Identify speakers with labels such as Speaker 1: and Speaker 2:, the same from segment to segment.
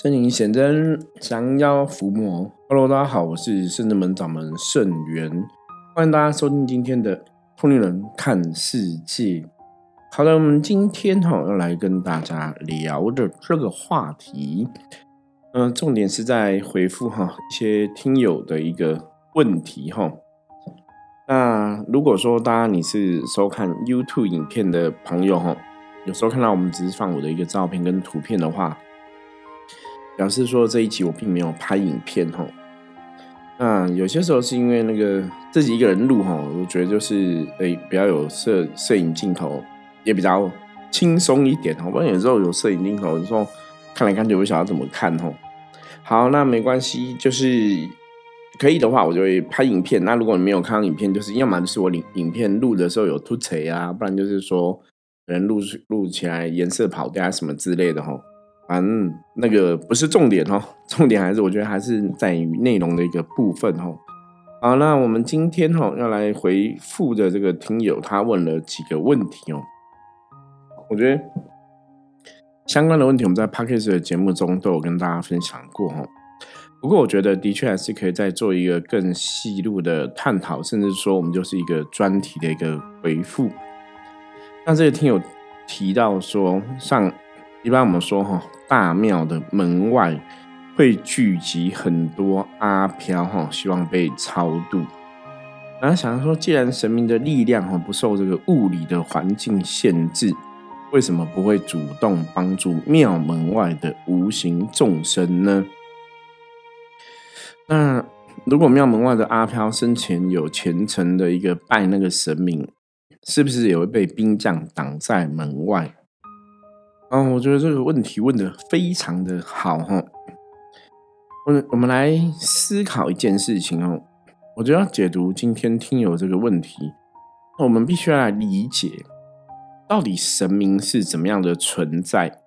Speaker 1: 圣灵显真，降妖伏魔。Hello，大家好，我是圣智门掌门圣元，欢迎大家收听今天的《通灵人看世界》。好的，我们今天哈要来跟大家聊的这个话题，嗯，重点是在回复哈一些听友的一个问题哈。那如果说大家你是收看 YouTube 影片的朋友哈，有时候看到我们只是放我的一个照片跟图片的话。表示说这一集我并没有拍影片哈，那有些时候是因为那个自己一个人录哈，我觉得就是诶比较有摄摄影镜头，也比较轻松一点哈。不然有时候有摄影镜头，有时候看来看去不晓得怎么看哈。好，那没关系，就是可以的话，我就会拍影片。那如果你没有看到影片，就是要么就是我影影片录的时候有突锤啊，不然就是说人录录起来颜色跑掉啊什么之类的哈。反正那个不是重点哦，重点还是我觉得还是在于内容的一个部分哦。好，那我们今天哈要来回复的这个听友，他问了几个问题哦。我觉得相关的问题我们在 p a c k a g e 的节目中都有跟大家分享过哈。不过我觉得的确还是可以再做一个更细入的探讨，甚至说我们就是一个专题的一个回复。那这个听友提到说上。一般我们说哈，大庙的门外会聚集很多阿飘哈，希望被超度。然后想说，既然神明的力量哈不受这个物理的环境限制，为什么不会主动帮助庙门外的无形众生呢？那如果庙门外的阿飘生前有虔诚的一个拜那个神明，是不是也会被兵将挡在门外？嗯，我觉得这个问题问的非常的好哈。我我们来思考一件事情哦。我就要解读今天听友这个问题，我们必须要来理解到底神明是怎么样的存在。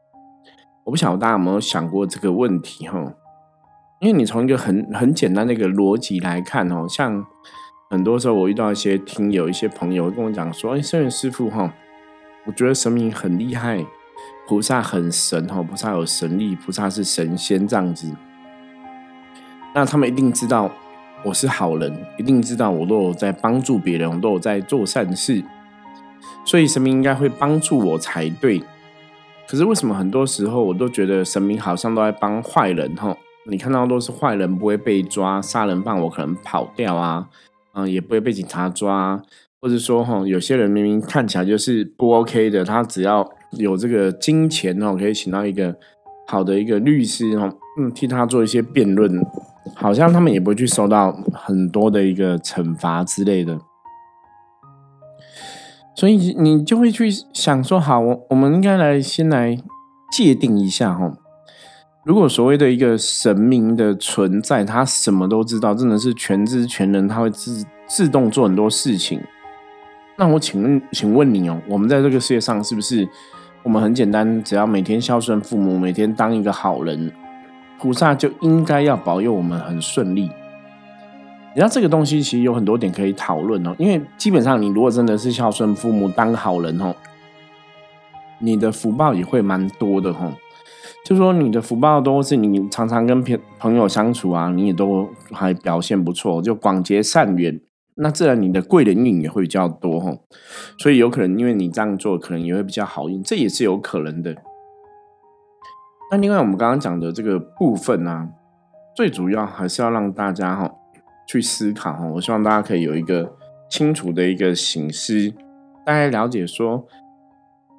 Speaker 1: 我不晓得大家有没有想过这个问题哈？因为你从一个很很简单的一个逻辑来看哦，像很多时候我遇到一些听友、一些朋友跟我讲说：“哎，圣元师傅哈，我觉得神明很厉害。”菩萨很神哈，菩萨有神力，菩萨是神仙这样子。那他们一定知道我是好人，一定知道我都有在帮助别人，我都有在做善事，所以神明应该会帮助我才对。可是为什么很多时候我都觉得神明好像都在帮坏人哈？你看到都是坏人不会被抓，杀人犯我可能跑掉啊，嗯，也不会被警察抓，或者说哈，有些人明明看起来就是不 OK 的，他只要。有这个金钱哦，可以请到一个好的一个律师哦，嗯，替他做一些辩论，好像他们也不会去受到很多的一个惩罚之类的，所以你就会去想说，好，我我们应该来先来界定一下哈，如果所谓的一个神明的存在，他什么都知道，真的是全知全能，他会自自动做很多事情，那我请问，请问你哦，我们在这个世界上是不是？我们很简单，只要每天孝顺父母，每天当一个好人，菩萨就应该要保佑我们很顺利。你知道这个东西其实有很多点可以讨论哦，因为基本上你如果真的是孝顺父母，当好人哦，你的福报也会蛮多的哦。就说你的福报都是你常常跟朋朋友相处啊，你也都还表现不错，就广结善缘。那自然你的贵人运也会比较多哈，所以有可能因为你这样做，可能也会比较好运，这也是有可能的。那另外我们刚刚讲的这个部分呢，最主要还是要让大家哈去思考哈，我希望大家可以有一个清楚的一个醒思，大家了解说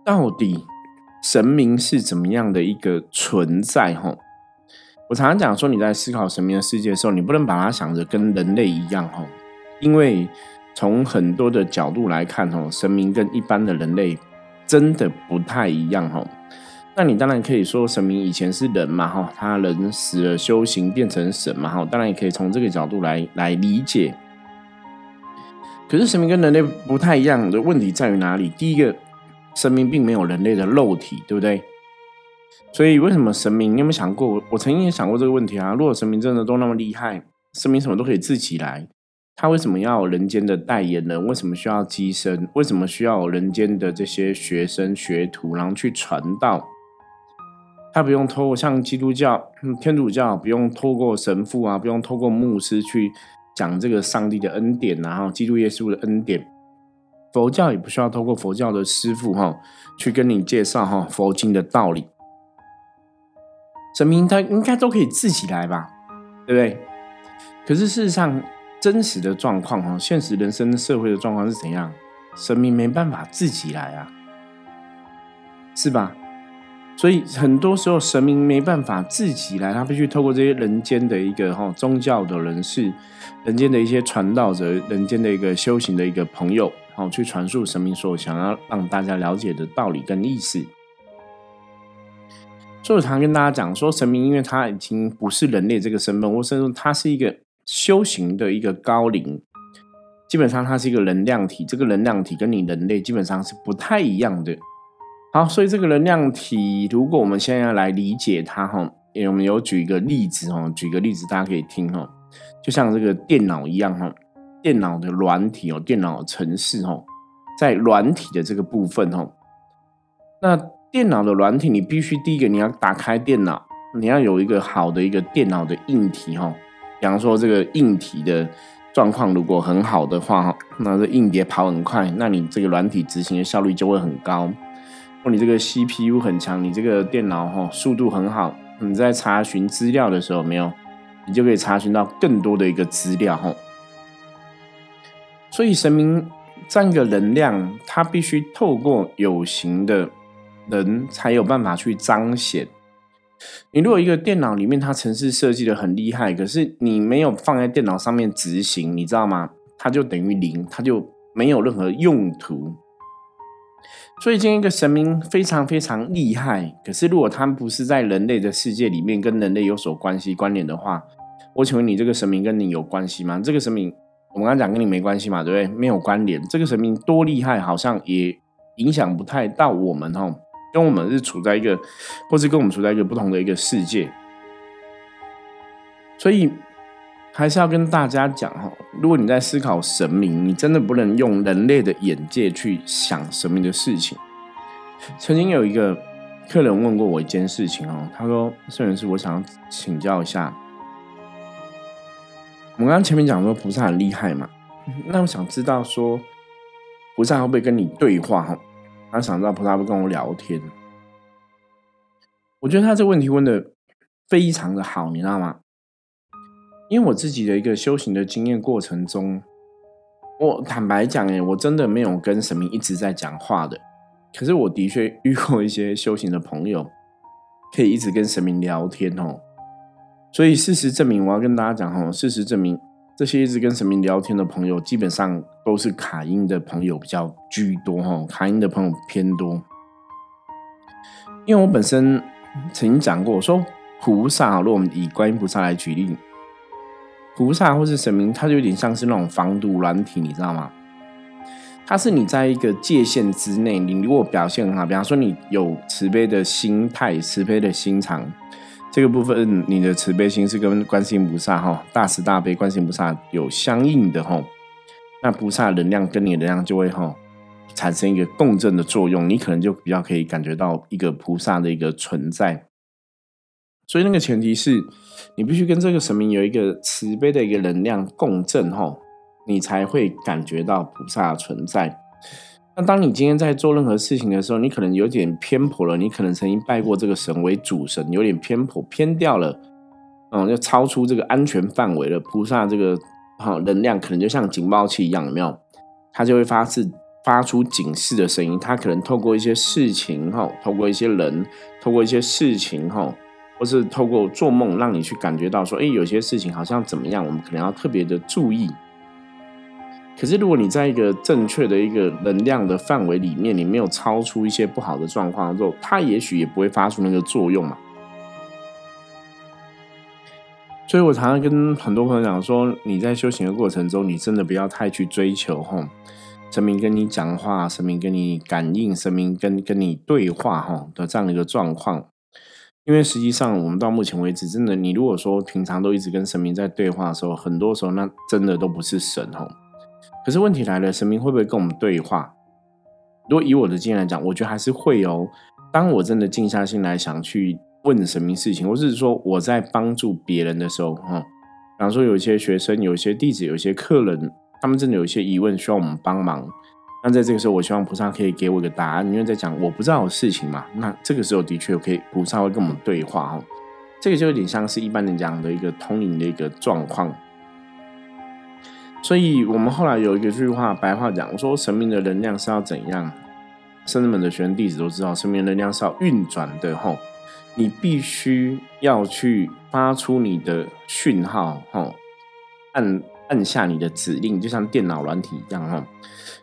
Speaker 1: 到底神明是怎么样的一个存在哈。我常常讲说你在思考神明的世界的时候，你不能把它想着跟人类一样哈。因为从很多的角度来看，哦，神明跟一般的人类真的不太一样，哦。那你当然可以说神明以前是人嘛，哈，他人死了修行变成神嘛，哈，当然也可以从这个角度来来理解。可是神明跟人类不太一样的问题在于哪里？第一个，神明并没有人类的肉体，对不对？所以为什么神明？你有没有想过？我曾经也想过这个问题啊。如果神明真的都那么厉害，神明什么都可以自己来。他为什么要有人间的代言人？为什么需要机身？为什么需要人间的这些学生学徒，然后去传道？他不用透过像基督教、天主教不用透过神父啊，不用透过牧师去讲这个上帝的恩典，然后基督耶稣的恩典。佛教也不需要透过佛教的师傅哈去跟你介绍哈佛经的道理。神明他应该都可以自己来吧，对不对？可是事实上，真实的状况哈，现实人生社会的状况是怎样？神明没办法自己来啊，是吧？所以很多时候神明没办法自己来，他必须透过这些人间的一个哈宗教的人士、人间的一些传道者、人间的一个修行的一个朋友，好去传述神明所想要让大家了解的道理跟意思。所以我常跟大家讲说，神明因为他已经不是人类这个身份，或甚至他是一个修行的一个高龄，基本上它是一个能量体，这个能量体跟你人类基本上是不太一样的。好，所以这个能量体，如果我们现在要来理解它，哈，我们有举一个例子，哈，举个例子，大家可以听，哈，就像这个电脑一样，哈，电脑的软体哦，电脑程式，哈，在软体的这个部分，哈，那电脑的软体，你必须第一个你要打开电脑，你要有一个好的一个电脑的硬体，哈，比方说这个硬体的状况如果很好的话，那这硬碟跑很快，那你这个软体执行的效率就会很高。或你这个 CPU 很强，你这个电脑哈速度很好，你在查询资料的时候没有，你就可以查询到更多的一个资料哈。所以神明这样一个能量，它必须透过有形的人才有办法去彰显。你如果一个电脑里面它程式设计的很厉害，可是你没有放在电脑上面执行，你知道吗？它就等于零，它就没有任何用途。所以，今天一个神明非常非常厉害，可是如果他不是在人类的世界里面跟人类有所关系关联的话，我请问你，这个神明跟你有关系吗？这个神明，我们刚讲跟你没关系嘛，对不对？没有关联。这个神明多厉害，好像也影响不太到我们哦，跟我们是处在一个，或是跟我们处在一个不同的一个世界，所以。还是要跟大家讲哈，如果你在思考神明，你真的不能用人类的眼界去想神明的事情。曾经有一个客人问过我一件事情哦，他说：“圣元师，我想要请教一下，我们刚刚前面讲说菩萨很厉害嘛，那我想知道说菩萨会不会跟你对话哈？他想知道菩萨会跟我聊天。我觉得他这个问题问的非常的好，你知道吗？”因为我自己的一个修行的经验过程中，我坦白讲，哎，我真的没有跟神明一直在讲话的。可是我的确遇过一些修行的朋友，可以一直跟神明聊天哦。所以事实证明，我要跟大家讲哦，事实证明，这些一直跟神明聊天的朋友，基本上都是卡因的朋友比较居多哈，卡因的朋友偏多。因为我本身曾经讲过，说菩萨，如果我们以观音菩萨来举例。菩萨或是神明，它就有点像是那种防毒软体，你知道吗？它是你在一个界限之内，你如果表现很好，比方说你有慈悲的心态、慈悲的心肠，这个部分你的慈悲心是跟观世音菩萨哈大慈大悲观世音菩萨有相应的哈，那菩萨能量跟你能量就会哈产生一个共振的作用，你可能就比较可以感觉到一个菩萨的一个存在。所以那个前提是，你必须跟这个神明有一个慈悲的一个能量共振，哈，你才会感觉到菩萨的存在。那当你今天在做任何事情的时候，你可能有点偏颇了，你可能曾经拜过这个神为主神，有点偏颇偏掉了，嗯，就超出这个安全范围了。菩萨这个哈能量可能就像警报器一样，有没有？它就会发自发出警示的声音。它可能透过一些事情，哈，透过一些人，透过一些事情，哈。或是透过做梦让你去感觉到说，哎，有些事情好像怎么样，我们可能要特别的注意。可是如果你在一个正确的一个能量的范围里面，你没有超出一些不好的状况之后，它也许也不会发出那个作用嘛。所以我常常跟很多朋友讲说，你在修行的过程中，你真的不要太去追求哈，神明跟你讲话，神明跟你感应，神明跟跟你对话哈的这样的一个状况。因为实际上，我们到目前为止，真的，你如果说平常都一直跟神明在对话的时候，很多时候那真的都不是神哦。可是问题来了，神明会不会跟我们对话？如果以我的经验来讲，我觉得还是会哦。当我真的静下心来想去问神明事情，或是说我在帮助别人的时候，哈，比方说有一些学生、有一些弟子、有一些客人，他们真的有一些疑问需要我们帮忙。那在这个时候，我希望菩萨可以给我一个答案，因为在讲我不知道的事情嘛。那这个时候的确可以，菩萨会跟我们对话哦。这个就有点像是一般人讲的一个通灵的一个状况。所以我们后来有一个句话，白话讲我说，神明的能量是要怎样？圣人们的学生弟子都知道，神明能量是要运转的哈。你必须要去发出你的讯号哈，按按下你的指令，就像电脑软体一样哈。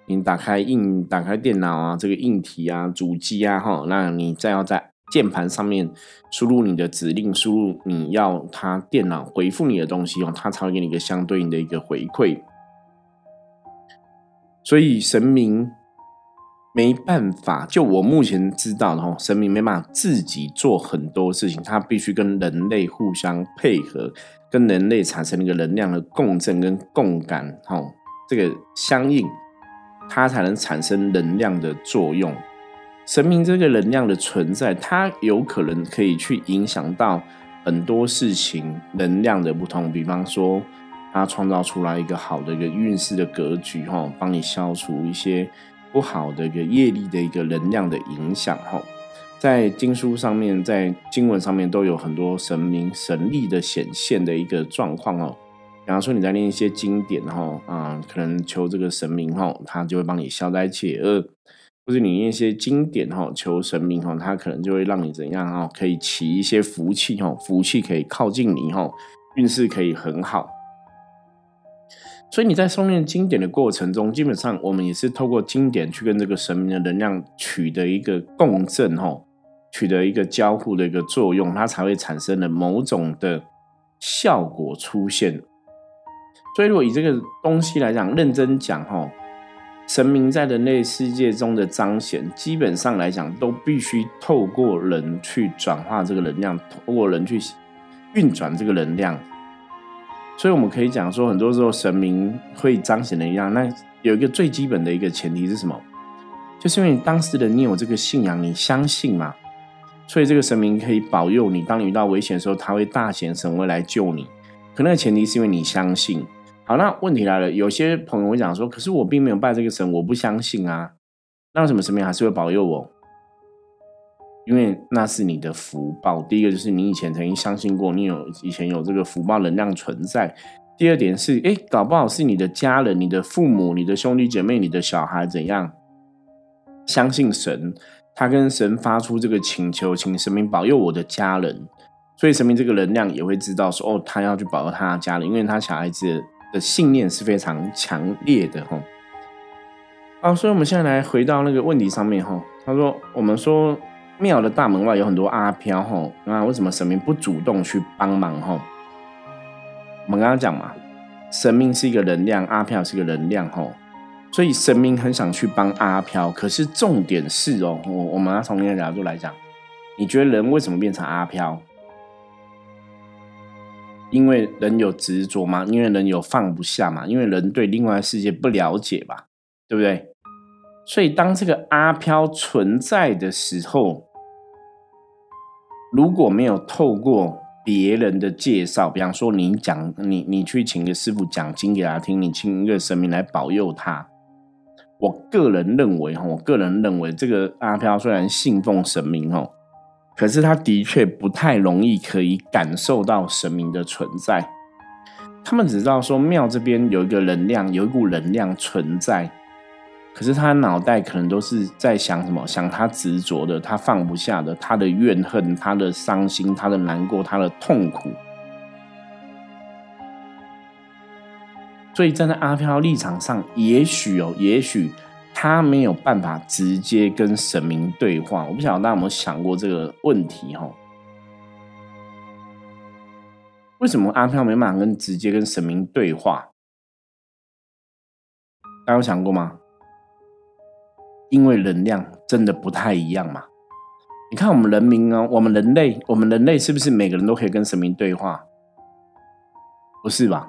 Speaker 1: 你打开硬打开电脑啊，这个硬体啊，主机啊哈，那你再要在键盘上面输入你的指令，输入你要它电脑回复你的东西哦，它才会给你一个相对应的一个回馈。所以神明没办法，就我目前知道的哈，神明没办法自己做很多事情，他必须跟人类互相配合，跟人类产生一个能量的共振跟共感，吼，这个相应，它才能产生能量的作用。神明这个能量的存在，它有可能可以去影响到很多事情能量的不同，比方说。它创造出来一个好的一个运势的格局，哈，帮你消除一些不好的一个业力的一个能量的影响，哈。在经书上面，在经文上面都有很多神明神力的显现的一个状况，哦。比方说你在念一些经典，哈，啊，可能求这个神明，哈，他就会帮你消灾解厄；或者你念一些经典，哈，求神明，哈，他可能就会让你怎样，哈，可以起一些福气，哈，福气可以靠近你，哈，运势可以很好。所以你在诵念经典的过程中，基本上我们也是透过经典去跟这个神明的能量取得一个共振，吼，取得一个交互的一个作用，它才会产生了某种的效果出现。所以，如果以这个东西来讲，认真讲，吼，神明在人类世界中的彰显，基本上来讲，都必须透过人去转化这个能量，透过人去运转这个能量。所以我们可以讲说，很多时候神明会彰显的一样。那有一个最基本的一个前提是什么？就是因为你当时的你有这个信仰，你相信嘛，所以这个神明可以保佑你。当你遇到危险的时候，他会大显神威来救你。可那个前提是因为你相信。好，那问题来了，有些朋友会讲说，可是我并没有拜这个神，我不相信啊。那为什么神明还是会保佑我？因为那是你的福报。第一个就是你以前曾经相信过，你有以前有这个福报能量存在。第二点是，哎，搞不好是你的家人、你的父母、你的兄弟姐妹、你的小孩怎样相信神，他跟神发出这个请求，请神明保佑我的家人。所以神明这个能量也会知道说，哦，他要去保佑他的家人，因为他小孩子的信念是非常强烈的，哈。好，所以我们现在来回到那个问题上面，哈。他说，我们说。庙的大门外有很多阿飘吼，那为什么神明不主动去帮忙吼？我们刚刚讲嘛，神明是一个能量，阿飘是一个能量吼，所以神明很想去帮阿飘。可是重点是哦，我我们要从另一个角度来讲，你觉得人为什么变成阿飘？因为人有执着吗？因为人有放不下嘛？因为人对另外世界不了解吧？对不对？所以当这个阿飘存在的时候。如果没有透过别人的介绍，比方说你讲你你去请个师傅讲经给他听，你请一个神明来保佑他，我个人认为哈，我个人认为这个阿飘虽然信奉神明哦，可是他的确不太容易可以感受到神明的存在。他们只知道说庙这边有一个能量，有一股能量存在。可是他脑袋可能都是在想什么？想他执着的，他放不下的，他的怨恨，他的伤心，他的难过，他的痛苦。所以站在阿飘立场上，也许哦，也许他没有办法直接跟神明对话。我不晓得大家有没有想过这个问题？哈，为什么阿飘没办法跟直接跟神明对话？大家有想过吗？因为能量真的不太一样嘛？你看我们人民哦，我们人类，我们人类是不是每个人都可以跟神明对话？不是吧？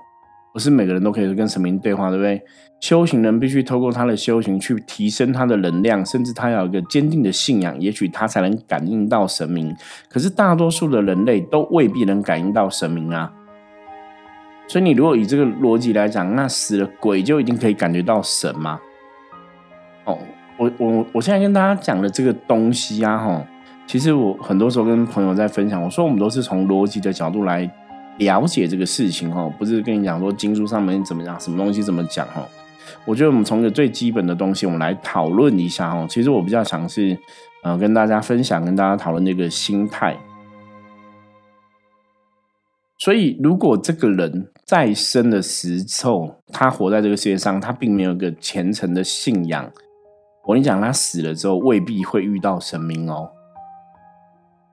Speaker 1: 不是每个人都可以跟神明对话，对不对？修行人必须透过他的修行去提升他的能量，甚至他要有一个坚定的信仰，也许他才能感应到神明。可是大多数的人类都未必能感应到神明啊。所以你如果以这个逻辑来讲，那死了鬼就一定可以感觉到神吗？哦，我我我现在跟大家讲的这个东西啊，哈，其实我很多时候跟朋友在分享，我说我们都是从逻辑的角度来。了解这个事情哈，不是跟你讲说经书上面怎么讲，什么东西怎么讲哈。我觉得我们从一个最基本的东西，我们来讨论一下哈。其实我比较想是呃跟大家分享，跟大家讨论这个心态。所以，如果这个人再生的时候，他活在这个世界上，他并没有一个虔诚的信仰，我跟你讲，他死了之后未必会遇到神明哦。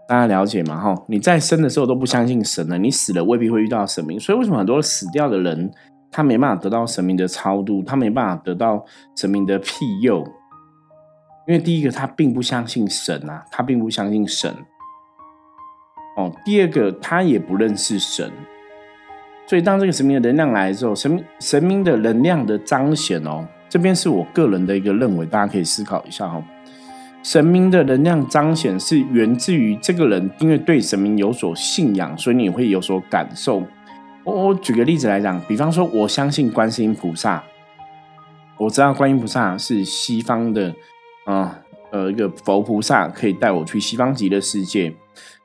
Speaker 1: 大家了解吗？哈，你在生的时候都不相信神了，你死了未必会遇到神明。所以为什么很多死掉的人，他没办法得到神明的超度，他没办法得到神明的庇佑？因为第一个，他并不相信神啊，他并不相信神。哦，第二个，他也不认识神。所以当这个神明的能量来的时候，神神明的能量的彰显哦，这边是我个人的一个认为，大家可以思考一下哈。神明的能量彰显是源自于这个人，因为对神明有所信仰，所以你会有所感受。我我举个例子来讲，比方说，我相信观世音菩萨，我知道观音菩萨是西方的啊，呃，一个佛菩萨，可以带我去西方极乐世界。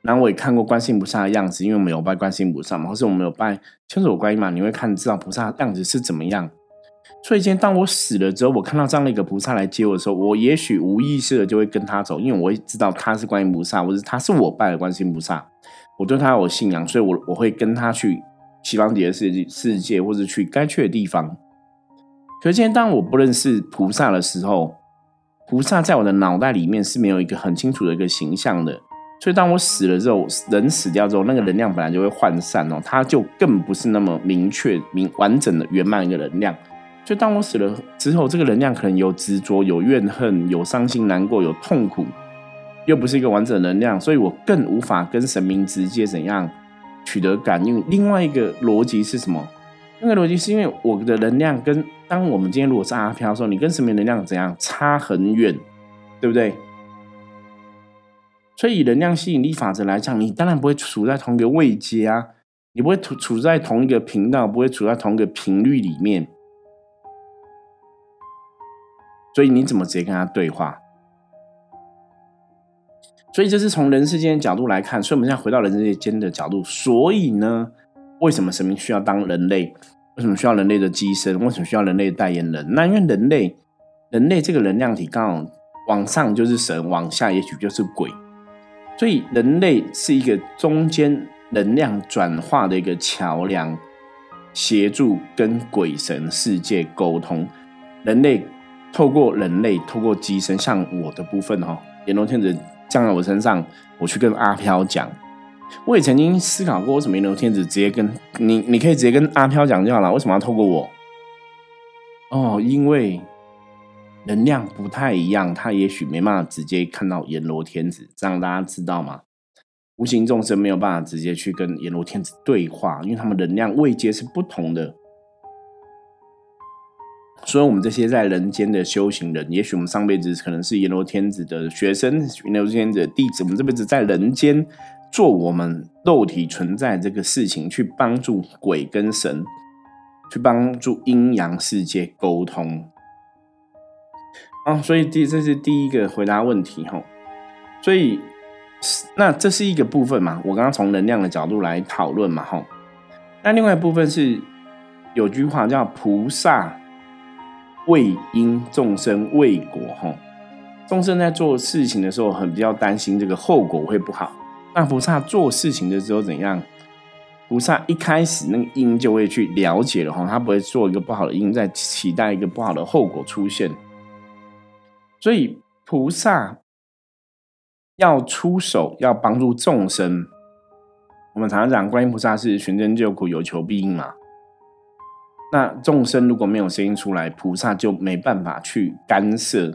Speaker 1: 然后我也看过观世音菩萨的样子，因为我们有拜观世音菩萨嘛，或是我们有拜千手观音嘛，你会看知道菩萨的样子是怎么样。所以今天当我死了之后，我看到这样的一个菩萨来接我的时候，我也许无意识的就会跟他走，因为我会知道他是观音菩萨，或者他是我拜的观音菩萨，我对他有信仰，所以我我会跟他去西方极乐世界世界，或者去该去的地方。可是今天当我不认识菩萨的时候，菩萨在我的脑袋里面是没有一个很清楚的一个形象的，所以当我死了之后，人死掉之后，那个能量本来就会涣散哦，它就更不是那么明确、明完整的圆满一个能量。就当我死了之后，这个能量可能有执着、有怨恨、有伤心难过、有痛苦，又不是一个完整能量，所以我更无法跟神明直接怎样取得感应。另外一个逻辑是什么？那个逻辑是因为我的能量跟当我们今天如果是阿飘的时候，你跟神明能量怎样差很远，对不对？所以以能量吸引力法则来讲，你当然不会处在同一个位阶啊，你不会处处在同一个频道，不会处在同一个频率里面。所以你怎么直接跟他对话？所以这是从人世间的角度来看。所以我们现在回到人世间的角度。所以呢，为什么神明需要当人类？为什么需要人类的机身？为什么需要人类的代言人？那因为人类，人类这个能量体刚好往上就是神，往下也许就是鬼。所以人类是一个中间能量转化的一个桥梁，协助跟鬼神世界沟通。人类。透过人类，透过机身，像我的部分哈，阎罗天子降在我身上，我去跟阿飘讲。我也曾经思考过，为什么阎罗天子直接跟你，你可以直接跟阿飘讲就好了，为什么要透过我？哦，因为能量不太一样，他也许没办法直接看到阎罗天子，这样大家知道吗？无形众生没有办法直接去跟阎罗天子对话，因为他们能量位阶是不同的。所以，我们这些在人间的修行人，也许我们上辈子可能是阎罗天子的学生，阎罗天子的弟子。我们这辈子在人间做我们肉体存在这个事情，去帮助鬼跟神，去帮助阴阳世界沟通。啊，所以第这是第一个回答问题哈。所以，那这是一个部分嘛？我刚刚从能量的角度来讨论嘛，哈。那另外一部分是有句话叫菩萨。为因众生为果，哈，众生在做事情的时候，很比较担心这个后果会不好。那菩萨做事情的时候怎样？菩萨一开始那个因就会去了解了，哈，他不会做一个不好的因，在期待一个不好的后果出现。所以菩萨要出手，要帮助众生。我们常常讲，观音菩萨是寻真救苦，有求必应嘛。那众生如果没有声音出来，菩萨就没办法去干涉，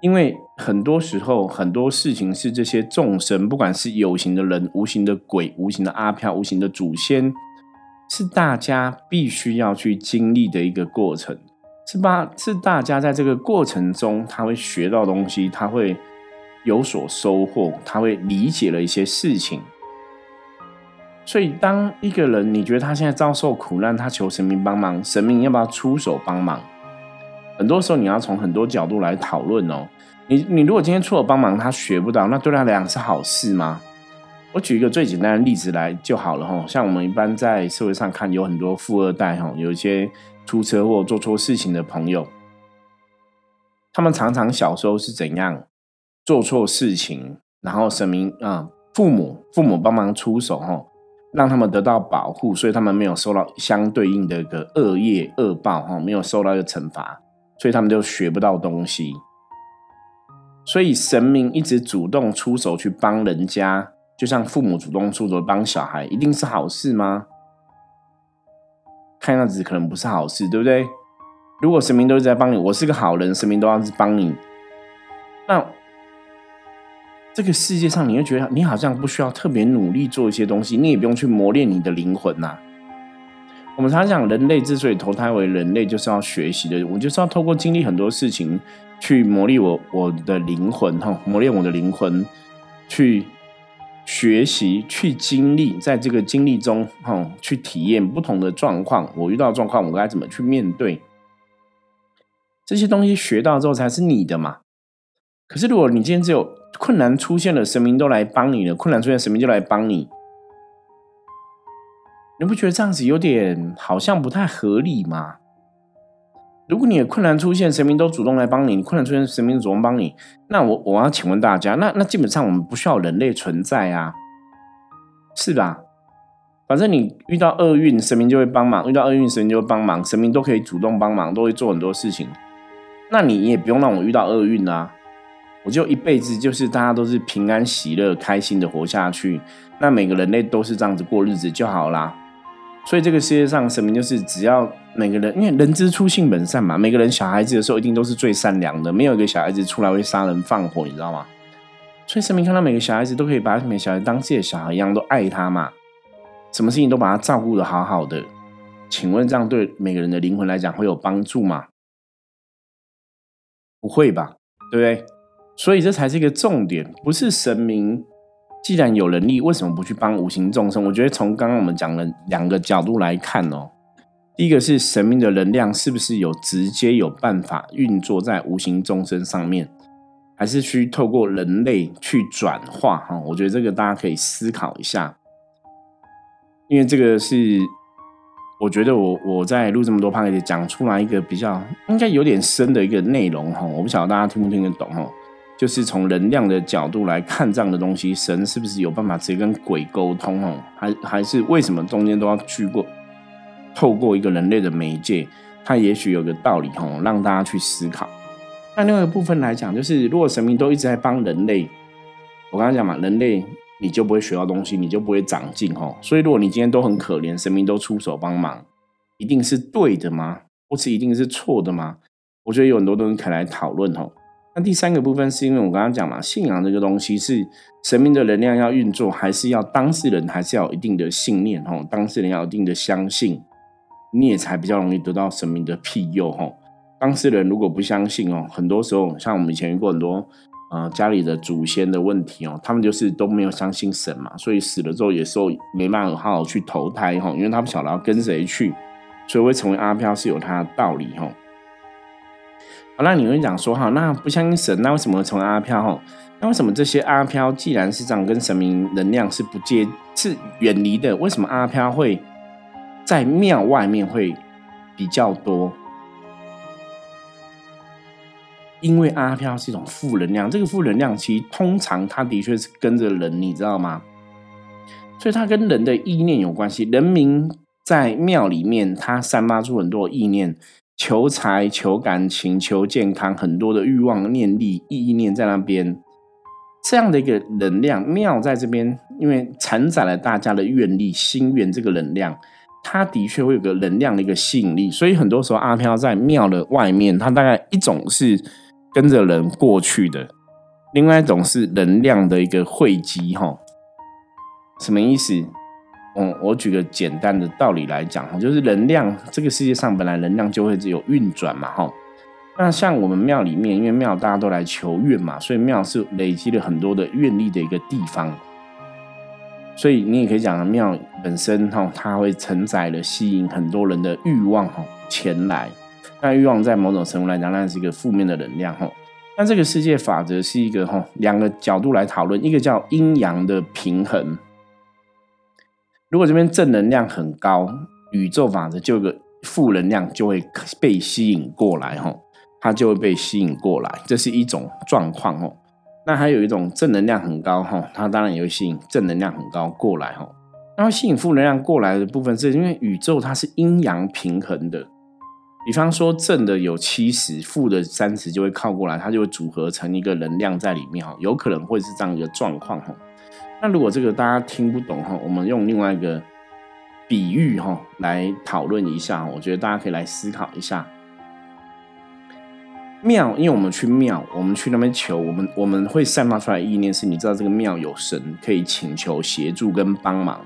Speaker 1: 因为很多时候很多事情是这些众生，不管是有形的人、无形的鬼、无形的阿飘、无形的祖先，是大家必须要去经历的一个过程，是吧？是大家在这个过程中，他会学到东西，他会有所收获，他会理解了一些事情。所以，当一个人你觉得他现在遭受苦难，他求神明帮忙，神明要不要出手帮忙？很多时候，你要从很多角度来讨论哦。你你如果今天出手帮忙，他学不到，那对他来讲是好事吗？我举一个最简单的例子来就好了哈。像我们一般在社会上看，有很多富二代哈，有一些出车祸做错事情的朋友，他们常常小时候是怎样做错事情，然后神明啊，父母父母帮忙出手哈。让他们得到保护，所以他们没有受到相对应的一个恶业恶报哈，没有受到一个惩罚，所以他们就学不到东西。所以神明一直主动出手去帮人家，就像父母主动出手帮小孩，一定是好事吗？看样子可能不是好事，对不对？如果神明都是在帮你，我是个好人，神明都要是帮你，那。这个世界上，你会觉得你好像不需要特别努力做一些东西，你也不用去磨练你的灵魂呐。我们常讲，人类之所以投胎为人类，就是要学习的。我就是要透过经历很多事情，去磨砺我我的灵魂哈，磨练我的灵魂，去学习，去经历，在这个经历中哈，去体验不同的状况。我遇到状况，我该怎么去面对？这些东西学到之后，才是你的嘛。可是，如果你今天只有困难出现了，神明都来帮你了。困难出现，神明就来帮你，你不觉得这样子有点好像不太合理吗？如果你的困难出现，神明都主动来帮你；你困难出现，神明主动帮你，那我我要请问大家，那那基本上我们不需要人类存在啊，是吧？反正你遇到厄运，神明就会帮忙；遇到厄运，神明就会帮忙。神明都可以主动帮忙，都会做很多事情。那你也不用让我遇到厄运啊。我就一辈子就是大家都是平安喜乐、开心的活下去，那每个人类都是这样子过日子就好啦。所以这个世界上，神明就是只要每个人，因为人之初性本善嘛，每个人小孩子的时候一定都是最善良的，没有一个小孩子出来会杀人放火，你知道吗？所以神明看到每个小孩子都可以把每个小孩当自己的小孩一样，都爱他嘛，什么事情都把他照顾的好好的。请问这样对每个人的灵魂来讲会有帮助吗？不会吧，对不对？所以这才是一个重点，不是神明既然有能力，为什么不去帮无形众生？我觉得从刚刚我们讲的两个角度来看哦，第一个是神明的能量是不是有直接有办法运作在无形众生上面，还是需透过人类去转化？哈，我觉得这个大家可以思考一下，因为这个是我觉得我我在录这么多 p o 讲出来一个比较应该有点深的一个内容哈，我不晓得大家听不听得懂哈。就是从能量的角度来看这样的东西，神是不是有办法直接跟鬼沟通？哦，还还是为什么中间都要去过透过一个人类的媒介？它也许有个道理，哦，让大家去思考。那另外一部分来讲，就是如果神明都一直在帮人类，我刚刚讲嘛，人类你就不会学到东西，你就不会长进，哦。所以如果你今天都很可怜，神明都出手帮忙，一定是对的吗？或是一定是错的吗？我觉得有很多东西可以来讨论，哦。那第三个部分是因为我刚刚讲嘛，信仰这个东西是神明的能量要运作，还是要当事人还是要有一定的信念哦，当事人要有一定的相信，你也才比较容易得到神明的庇佑哦。当事人如果不相信哦，很多时候像我们以前遇过很多呃家里的祖先的问题哦，他们就是都没有相信神嘛，所以死了之后也候没办法好好去投胎哈，因为他不晓得要跟谁去，所以会成为阿飘是有他的道理哈。那你会讲说哈，那不相信神，那为什么成为阿飘哈？那为什么这些阿飘既然是这样，跟神明能量是不接、是远离的？为什么阿飘会在庙外面会比较多？因为阿飘是一种负能量，这个负能量其实通常它的确是跟着人，你知道吗？所以它跟人的意念有关系。人民在庙里面，它散发出很多意念。求财、求感情、求健康，很多的欲望、念力、意念在那边，这样的一个能量庙在这边，因为承载了大家的愿力、心愿，这个能量，它的确会有个能量的一个吸引力。所以很多时候阿飘在庙的外面，它大概一种是跟着人过去的，另外一种是能量的一个汇集。哈，什么意思？嗯，我举个简单的道理来讲哈，就是能量这个世界上本来能量就会有运转嘛哈。那像我们庙里面，因为庙大家都来求愿嘛，所以庙是累积了很多的愿力的一个地方。所以你也可以讲，庙本身哈，它会承载了吸引很多人的欲望哈前来。那欲望在某种程度来讲，那是一个负面的能量哈。那这个世界法则是一个哈两个角度来讨论，一个叫阴阳的平衡。如果这边正能量很高，宇宙法则就个负能量就会被吸引过来哈，它就会被吸引过来，这是一种状况哦。那还有一种正能量很高哈，它当然也会吸引正能量很高过来哈。然后吸引负能量过来的部分，是因为宇宙它是阴阳平衡的。比方说正的有七十，负的三十就会靠过来，它就会组合成一个能量在里面哈，有可能会是这样一个状况哈。那如果这个大家听不懂哈，我们用另外一个比喻哈来讨论一下，我觉得大家可以来思考一下。庙，因为我们去庙，我们去那边求，我们我们会散发出来意念是，你知道这个庙有神，可以请求协助跟帮忙，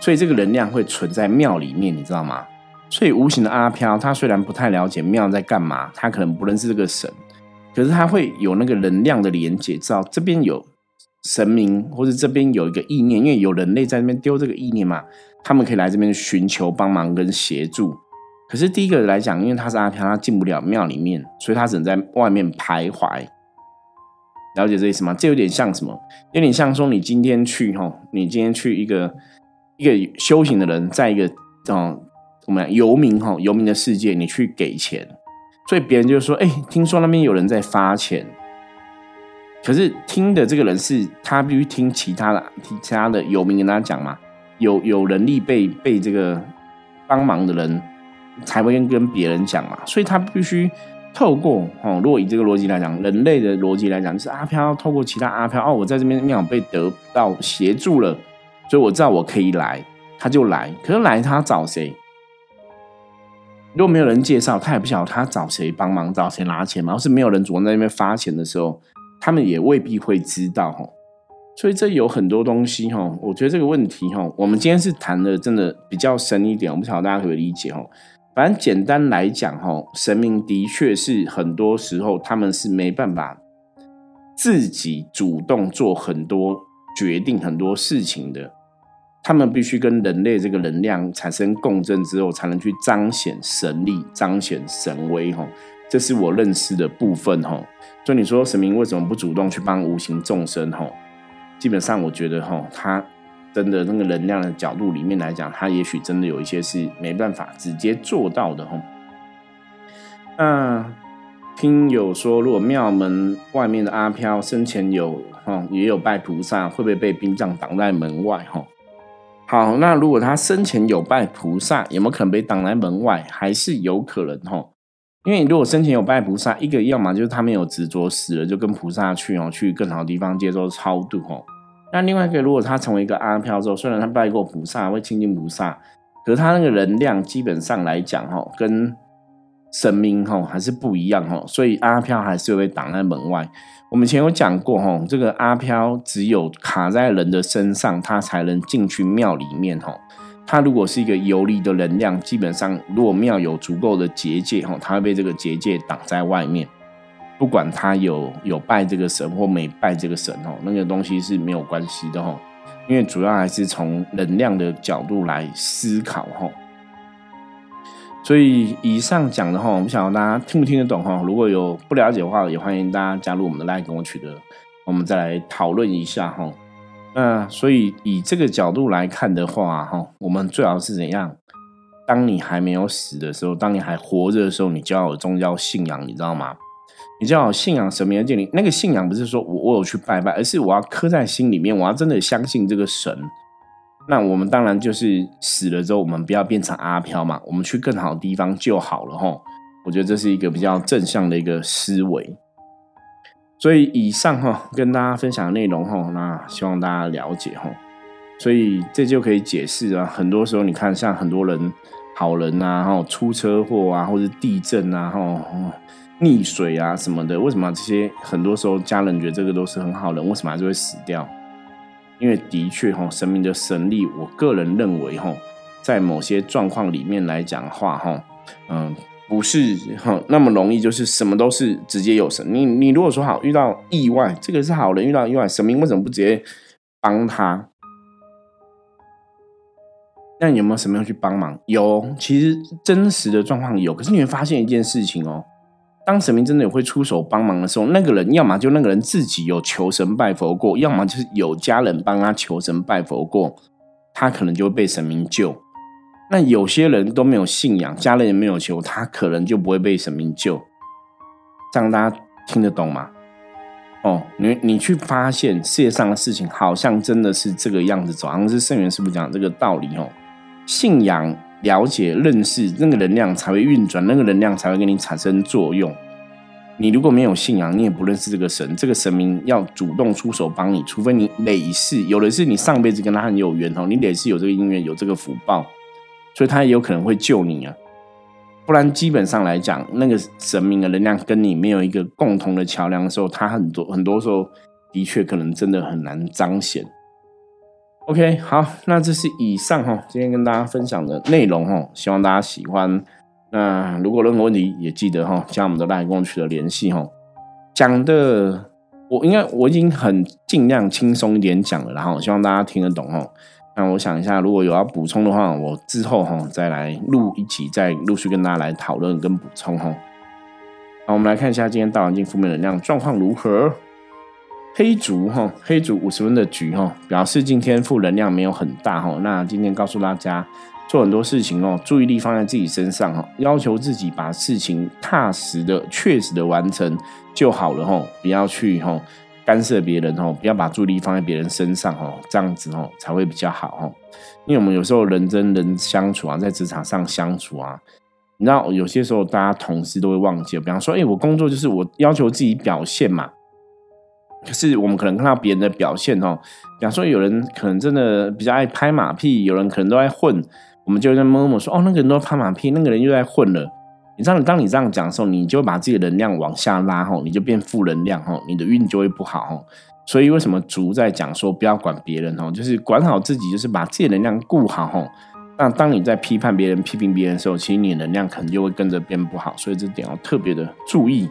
Speaker 1: 所以这个能量会存在庙里面，你知道吗？所以无形的阿飘，他虽然不太了解庙在干嘛，他可能不认识这个神，可是他会有那个能量的连接，知道这边有神明，或者这边有一个意念，因为有人类在那边丢这个意念嘛，他们可以来这边寻求帮忙跟协助。可是第一个来讲，因为他是阿飘，他进不了庙里面，所以他只能在外面徘徊。了解这意思吗？这有点像什么？有点像说你今天去哈，你今天去一个一个修行的人，在一个哦，我们游民哈，游民的世界，你去给钱，所以别人就说：“哎，听说那边有人在发钱。”可是听的这个人是他必须听其他的其他的游民跟他讲嘛，有有能力被被这个帮忙的人。才会跟跟别人讲嘛，所以他必须透过哦，如果以这个逻辑来讲，人类的逻辑来讲，就是阿飘透过其他阿飘哦，我在这边庙被得到协助了，所以我知道我可以来，他就来。可是来他找谁？如果没有人介绍，他也不晓得他找谁帮忙，找谁拿钱嘛。要是没有人主动在那边发钱的时候，他们也未必会知道哈。所以这有很多东西哈，我觉得这个问题哈，我们今天是谈的真的比较深一点，我不晓得大家可不可以理解哈。反正简单来讲，哈，神明的确是很多时候他们是没办法自己主动做很多决定、很多事情的，他们必须跟人类这个能量产生共振之后，才能去彰显神力、彰显神威，哈，这是我认识的部分，哈。就你说神明为什么不主动去帮无形众生，哈？基本上我觉得，哈，他。真的那个能量的角度里面来讲，他也许真的有一些是没办法直接做到的哈。那听有说，如果庙门外面的阿飘生前有哈也有拜菩萨，会不会被兵将挡在门外哈？好，那如果他生前有拜菩萨，有没有可能被挡在门外？还是有可能哈？因为如果生前有拜菩萨，一个要么就是他没有执着死了，就跟菩萨去哦，去更好的地方接受超度哦。那另外一个，如果他成为一个阿飘之后，虽然他拜过菩萨，会亲近菩萨，可是他那个能量基本上来讲，哈，跟神明哈还是不一样哈，所以阿飘还是会被挡在门外。我们以前有讲过哈，这个阿飘只有卡在人的身上，他才能进去庙里面哈。他如果是一个游离的能量，基本上如果庙有足够的结界哈，他会被这个结界挡在外面。不管他有有拜这个神或没拜这个神哦，那个东西是没有关系的哦，因为主要还是从能量的角度来思考哈。所以以上讲的话，我不晓得大家听不听得懂哈。如果有不了解的话，也欢迎大家加入我们的 Line 跟我取得，我们再来讨论一下哈。那所以以这个角度来看的话哈，我们最好是怎样？当你还没有死的时候，当你还活着的时候，你就要有宗教信仰，你知道吗？你叫信仰神明的建立，那个信仰不是说我我有去拜拜，而是我要刻在心里面，我要真的相信这个神。那我们当然就是死了之后，我们不要变成阿飘嘛，我们去更好的地方就好了哈。我觉得这是一个比较正向的一个思维。所以以上哈跟大家分享的内容哈，那希望大家了解哈。所以这就可以解释啊，很多时候你看像很多人好人啊，哈出车祸啊，或者地震啊，哈。溺水啊什么的，为什么这些很多时候家人觉得这个都是很好人，为什么还是会死掉？因为的确哈，神明的神力，我个人认为哈，在某些状况里面来讲话哈，嗯，不是哈那么容易，就是什么都是直接有神。你你如果说好遇到意外，这个是好人遇到意外，神明为什么不直接帮他？那有没有什么要去帮忙？有，其实真实的状况有，可是你会发现一件事情哦。当神明真的有会出手帮忙的时候，那个人要么就那个人自己有求神拜佛过，要么就是有家人帮他求神拜佛过，他可能就会被神明救。那有些人都没有信仰，家人也没有求，他可能就不会被神明救。这样大家听得懂吗？哦，你你去发现世界上的事情，好像真的是这个样子走，好像是圣元师傅讲这个道理哦。信仰。了解、认识那个能量才会运转，那个能量才会给你产生作用。你如果没有信仰，你也不认识这个神，这个神明要主动出手帮你，除非你累世有的是你上辈子跟他很有缘哦，你累世有这个因缘，有这个福报，所以他也有可能会救你啊。不然基本上来讲，那个神明的能量跟你没有一个共同的桥梁的时候，他很多很多时候的确可能真的很难彰显。OK，好，那这是以上哈，今天跟大家分享的内容哈，希望大家喜欢。那如果任何问题，也记得哈，加我们的赖工取得联系哈。讲的我应该我已经很尽量轻松一点讲了，然后希望大家听得懂哈。那我想一下，如果有要补充的话，我之后哈再来录一起，再陆续跟大家来讨论跟补充哈。好，我们来看一下今天大环境负面能量状况如何。黑竹哈，黑竹五十分的局哈，表示今天负能量没有很大哈。那今天告诉大家，做很多事情哦，注意力放在自己身上哈，要求自己把事情踏实的、确实的完成就好了哈，不要去哈干涉别人哦，不要把注意力放在别人身上哦，这样子哦才会比较好哦。因为我们有时候人跟人相处啊，在职场上相处啊，你知道有些时候大家同事都会忘记，比方说，哎，我工作就是我要求自己表现嘛。可是我们可能看到别人的表现哦，比方说有人可能真的比较爱拍马屁，有人可能都在混，我们就在默默说哦，那个人都拍马屁，那个人又在混了。你知道，当你这样讲的时候，你就把自己的能量往下拉吼，你就变负能量吼，你的运就会不好吼。所以为什么竹在讲说不要管别人吼，就是管好自己，就是把自己的能量顾好吼。那当你在批判别人、批评别人的时候，其实你的能量可能就会跟着变不好，所以这点要特别的注意。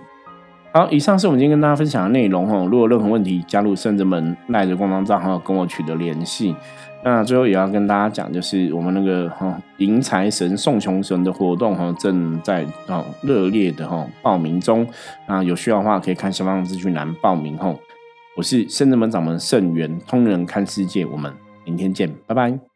Speaker 1: 好，以上是我们今天跟大家分享的内容哈。如果有任何问题，加入圣者门赖着官方账号跟我取得联系。那最后也要跟大家讲，就是我们那个哈迎财神送穷神的活动哈，正在哦热烈的哈报名中。那有需要的话，可以看下方资讯栏报名哈。我是圣人门掌门圣元，通人看世界，我们明天见，拜拜。